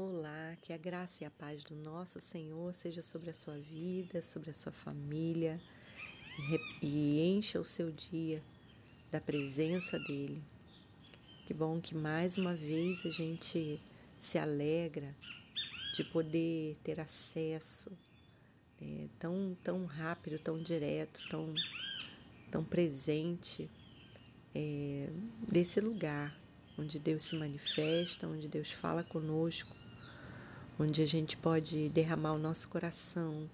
Olá, que a graça e a paz do nosso Senhor seja sobre a sua vida, sobre a sua família e encha o seu dia da presença dEle. Que bom que mais uma vez a gente se alegra de poder ter acesso é, tão, tão rápido, tão direto, tão, tão presente é, desse lugar onde Deus se manifesta, onde Deus fala conosco onde a gente pode derramar o nosso coração,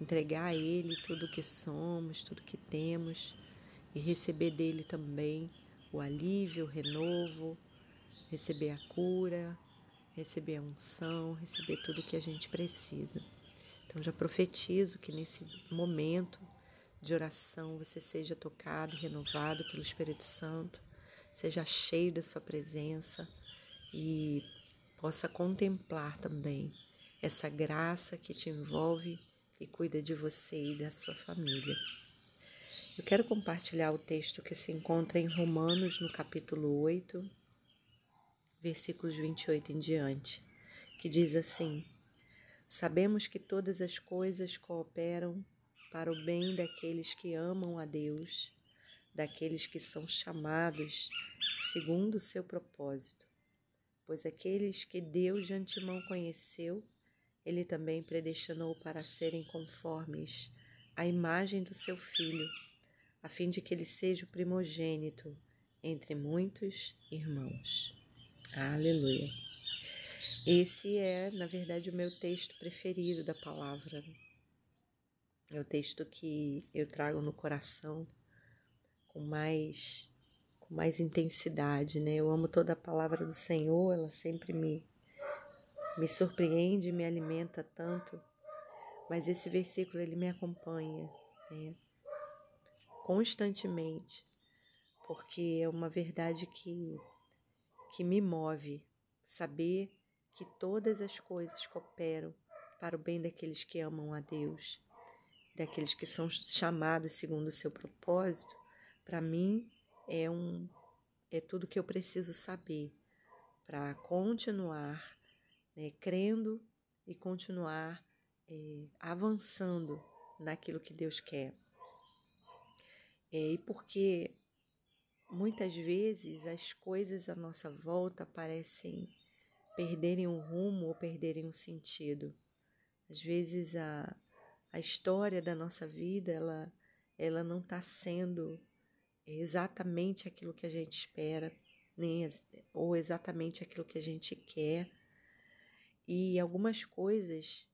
entregar a Ele tudo o que somos, tudo que temos e receber dele também o alívio, o renovo, receber a cura, receber a unção, receber tudo o que a gente precisa. Então já profetizo que nesse momento de oração você seja tocado, renovado pelo Espírito Santo, seja cheio da sua presença e possa contemplar também essa graça que te envolve e cuida de você e da sua família. Eu quero compartilhar o texto que se encontra em Romanos, no capítulo 8, versículos 28 em diante, que diz assim: Sabemos que todas as coisas cooperam para o bem daqueles que amam a Deus, daqueles que são chamados segundo o seu propósito pois aqueles que Deus de antemão conheceu, ele também predestinou para serem conformes à imagem do seu Filho, a fim de que ele seja o primogênito entre muitos irmãos. Aleluia. Esse é, na verdade, o meu texto preferido da palavra. É o texto que eu trago no coração com mais mais intensidade, né? Eu amo toda a palavra do Senhor, ela sempre me me surpreende, me alimenta tanto. Mas esse versículo ele me acompanha, né? Constantemente, porque é uma verdade que que me move saber que todas as coisas cooperam para o bem daqueles que amam a Deus, daqueles que são chamados segundo o seu propósito. Para mim, é um é tudo que eu preciso saber para continuar né, crendo e continuar é, avançando naquilo que Deus quer. É, e porque muitas vezes as coisas à nossa volta parecem perderem um rumo ou perderem um sentido. Às vezes a, a história da nossa vida ela, ela não está sendo exatamente aquilo que a gente espera, nem, ou exatamente aquilo que a gente quer. E algumas coisas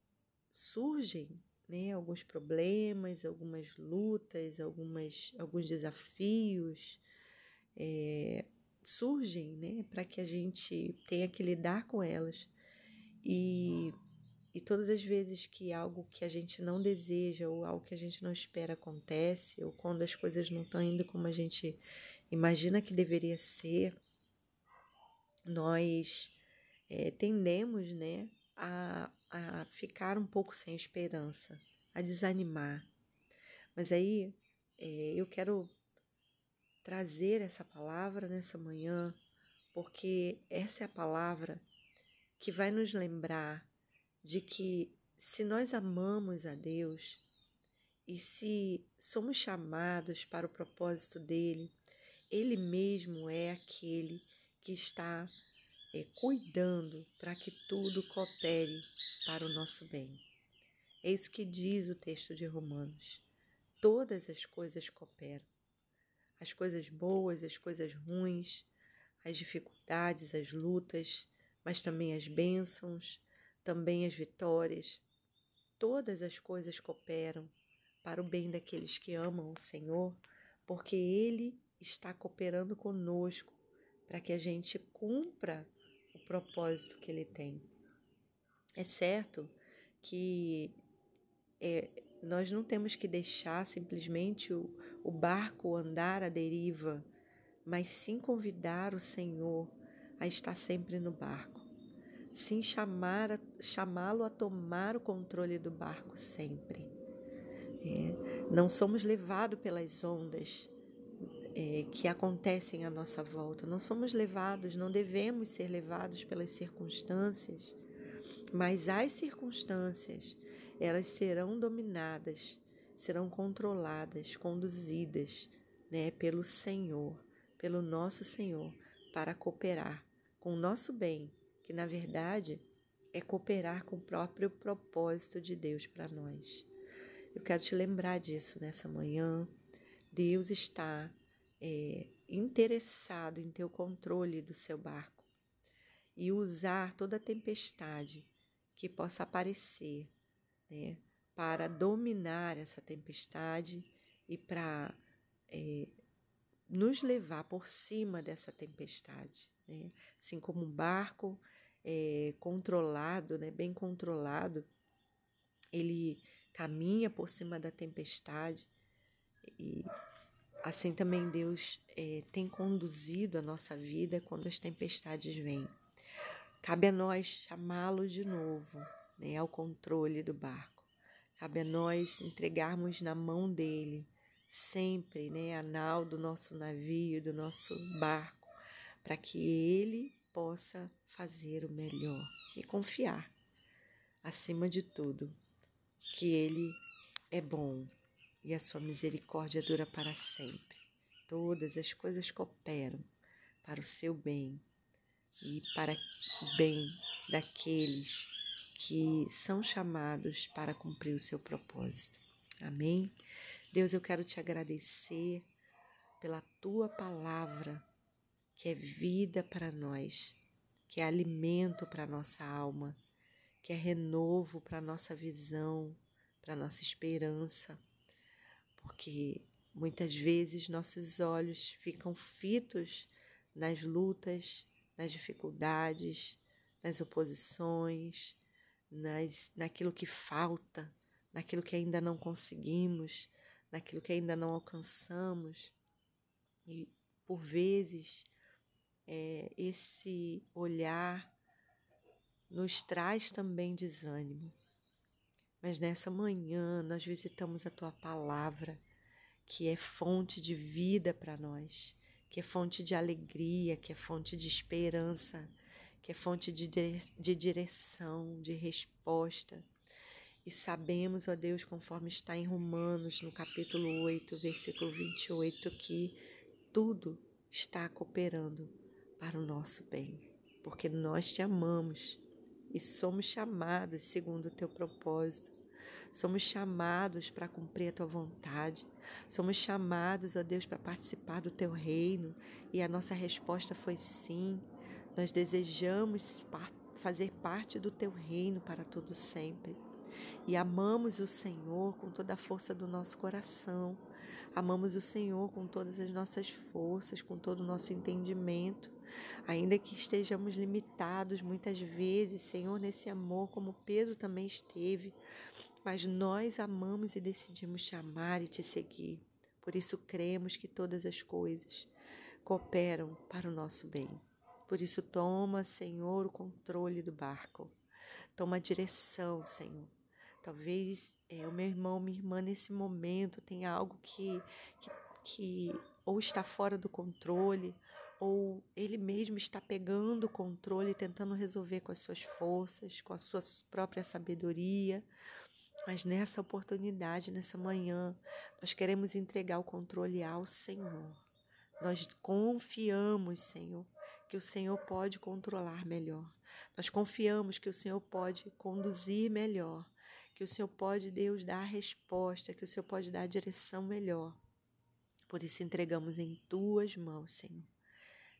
surgem, né? alguns problemas, algumas lutas, algumas, alguns desafios é, surgem né? para que a gente tenha que lidar com elas. E todas as vezes que algo que a gente não deseja ou algo que a gente não espera acontece, ou quando as coisas não estão indo como a gente imagina que deveria ser, nós é, tendemos né, a, a ficar um pouco sem esperança, a desanimar. Mas aí é, eu quero trazer essa palavra nessa manhã, porque essa é a palavra que vai nos lembrar de que se nós amamos a Deus e se somos chamados para o propósito dele, ele mesmo é aquele que está é, cuidando para que tudo coopere para o nosso bem. É isso que diz o texto de Romanos. Todas as coisas cooperam. As coisas boas, as coisas ruins, as dificuldades, as lutas, mas também as bênçãos, também as vitórias. Todas as coisas cooperam para o bem daqueles que amam o Senhor, porque Ele está cooperando conosco para que a gente cumpra o propósito que Ele tem. É certo que é, nós não temos que deixar simplesmente o, o barco andar à deriva, mas sim convidar o Senhor a estar sempre no barco sim chamá-lo a tomar o controle do barco sempre. É, não somos levados pelas ondas é, que acontecem à nossa volta, não somos levados, não devemos ser levados pelas circunstâncias, Mas as circunstâncias, elas serão dominadas, serão controladas, conduzidas, né, pelo Senhor, pelo nosso Senhor, para cooperar com o nosso bem, que na verdade é cooperar com o próprio propósito de Deus para nós. Eu quero te lembrar disso nessa manhã. Deus está é, interessado em ter o controle do seu barco e usar toda a tempestade que possa aparecer, né, para dominar essa tempestade e para é, nos levar por cima dessa tempestade, né? assim como um barco é, controlado, né, bem controlado, ele caminha por cima da tempestade e assim também Deus é, tem conduzido a nossa vida quando as tempestades vêm. Cabe a nós chamá-lo de novo né, ao controle do barco. Cabe a nós entregarmos na mão dele sempre né, a nau do nosso navio, do nosso barco, para que ele possa fazer o melhor e confiar, acima de tudo, que ele é bom e a sua misericórdia dura para sempre. Todas as coisas cooperam para o seu bem e para o bem daqueles que são chamados para cumprir o seu propósito. Amém? Deus, eu quero te agradecer pela tua palavra, que é vida para nós, que é alimento para nossa alma, que é renovo para nossa visão, para nossa esperança, porque muitas vezes nossos olhos ficam fitos nas lutas, nas dificuldades, nas oposições, nas, naquilo que falta, naquilo que ainda não conseguimos, naquilo que ainda não alcançamos. E por vezes é, esse olhar nos traz também desânimo. Mas nessa manhã nós visitamos a tua palavra, que é fonte de vida para nós, que é fonte de alegria, que é fonte de esperança, que é fonte de, de direção, de resposta. E sabemos, ó Deus, conforme está em Romanos, no capítulo 8, versículo 28, que tudo está cooperando para o nosso bem, porque nós te amamos e somos chamados segundo o teu propósito. Somos chamados para cumprir a tua vontade. Somos chamados, ó Deus, para participar do teu reino. E a nossa resposta foi sim. Nós desejamos fazer parte do teu reino para todo sempre. E amamos o Senhor com toda a força do nosso coração. Amamos o Senhor com todas as nossas forças, com todo o nosso entendimento. Ainda que estejamos limitados muitas vezes, Senhor, nesse amor, como Pedro também esteve, mas nós amamos e decidimos te amar e te seguir. Por isso cremos que todas as coisas cooperam para o nosso bem. Por isso, toma, Senhor, o controle do barco. Toma a direção, Senhor. Talvez é, o meu irmão, minha irmã, nesse momento, tenha algo que, que, que ou está fora do controle, ou ele mesmo está pegando o controle, tentando resolver com as suas forças, com a sua própria sabedoria. Mas nessa oportunidade, nessa manhã, nós queremos entregar o controle ao Senhor. Nós confiamos, Senhor, que o Senhor pode controlar melhor. Nós confiamos que o Senhor pode conduzir melhor que o Senhor pode, Deus, dar a resposta, que o Senhor pode dar a direção melhor. Por isso entregamos em tuas mãos, Senhor.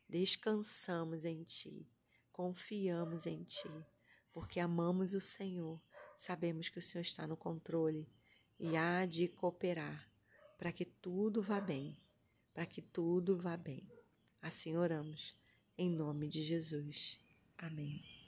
Descansamos em ti, confiamos em ti, porque amamos o Senhor. Sabemos que o Senhor está no controle e há de cooperar para que tudo vá bem, para que tudo vá bem. Assim oramos, em nome de Jesus. Amém.